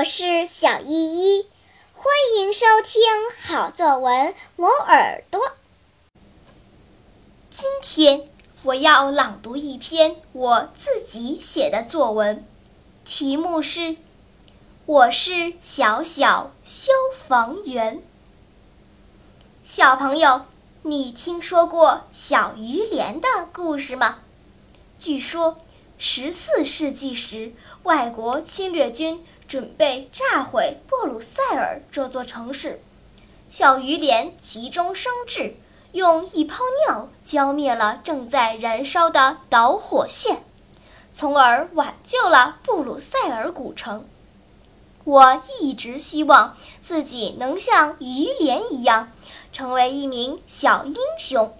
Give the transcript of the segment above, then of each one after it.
我是小依依，欢迎收听好作文磨耳朵。今天我要朗读一篇我自己写的作文，题目是《我是小小消防员》。小朋友，你听说过小鱼莲的故事吗？据说。十四世纪时，外国侵略军准备炸毁布鲁塞尔这座城市，小鱼莲急中生智，用一泡尿浇灭了正在燃烧的导火线，从而挽救了布鲁塞尔古城。我一直希望自己能像鱼莲一样，成为一名小英雄。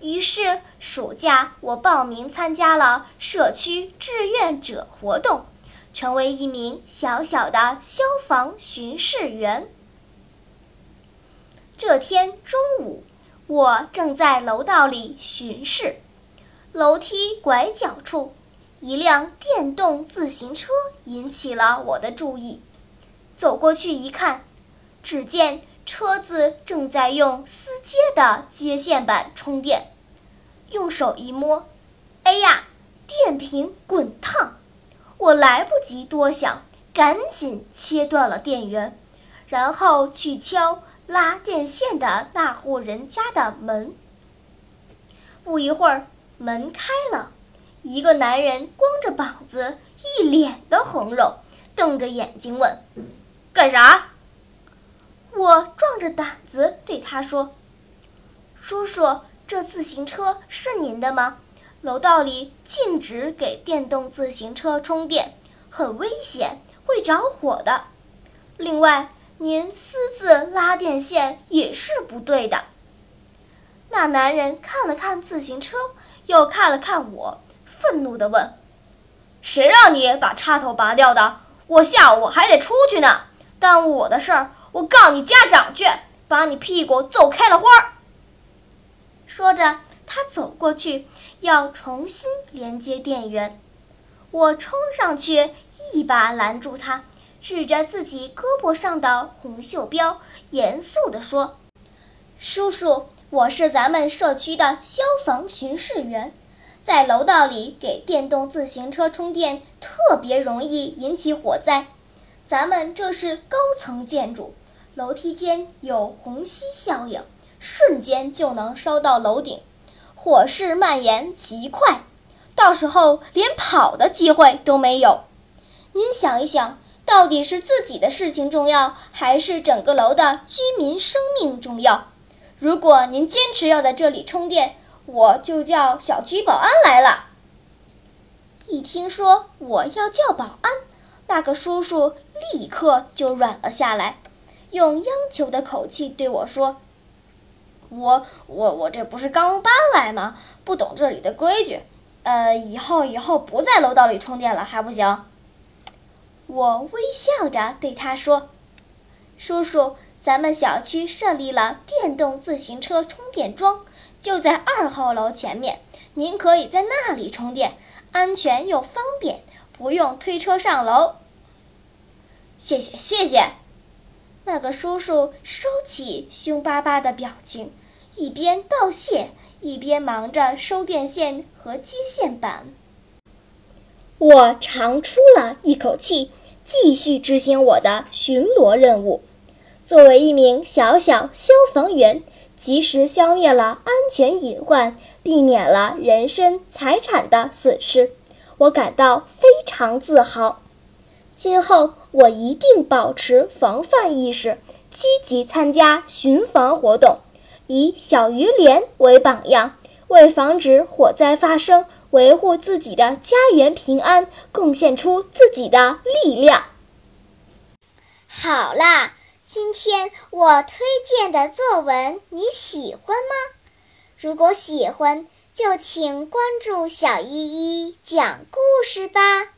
于是，暑假我报名参加了社区志愿者活动，成为一名小小的消防巡视员。这天中午，我正在楼道里巡视，楼梯拐角处，一辆电动自行车引起了我的注意。走过去一看，只见车子正在用丝接的接线板充电。用手一摸，哎呀，电瓶滚烫！我来不及多想，赶紧切断了电源，然后去敲拉电线的那户人家的门。不一会儿，门开了，一个男人光着膀子，一脸的红肉，瞪着眼睛问：“干啥？”我壮着胆子对他说：“叔叔。”这自行车是您的吗？楼道里禁止给电动自行车充电，很危险，会着火的。另外，您私自拉电线也是不对的。那男人看了看自行车，又看了看我，愤怒地问：“谁让你把插头拔掉的？我下午还得出去呢，耽误我的事儿，我告你家长去，把你屁股揍开了花！”说着，他走过去要重新连接电源。我冲上去，一把拦住他，指着自己胳膊上的红袖标，严肃地说：“叔叔，我是咱们社区的消防巡视员，在楼道里给电动自行车充电特别容易引起火灾。咱们这是高层建筑，楼梯间有虹吸效应。”瞬间就能烧到楼顶，火势蔓延极快，到时候连跑的机会都没有。您想一想，到底是自己的事情重要，还是整个楼的居民生命重要？如果您坚持要在这里充电，我就叫小区保安来了。一听说我要叫保安，那个叔叔立刻就软了下来，用央求的口气对我说。我我我这不是刚搬来吗？不懂这里的规矩，呃，以后以后不在楼道里充电了还不行？我微笑着对他说：“叔叔，咱们小区设立了电动自行车充电桩，就在二号楼前面，您可以在那里充电，安全又方便，不用推车上楼。”谢谢谢谢，那个叔叔收起凶巴巴的表情。一边道谢，一边忙着收电线和接线板。我长出了一口气，继续执行我的巡逻任务。作为一名小小消防员，及时消灭了安全隐患，避免了人身财产的损失，我感到非常自豪。今后我一定保持防范意识，积极参加巡防活动。以小鱼莲为榜样，为防止火灾发生、维护自己的家园平安，贡献出自己的力量。好啦，今天我推荐的作文你喜欢吗？如果喜欢，就请关注小依依讲故事吧。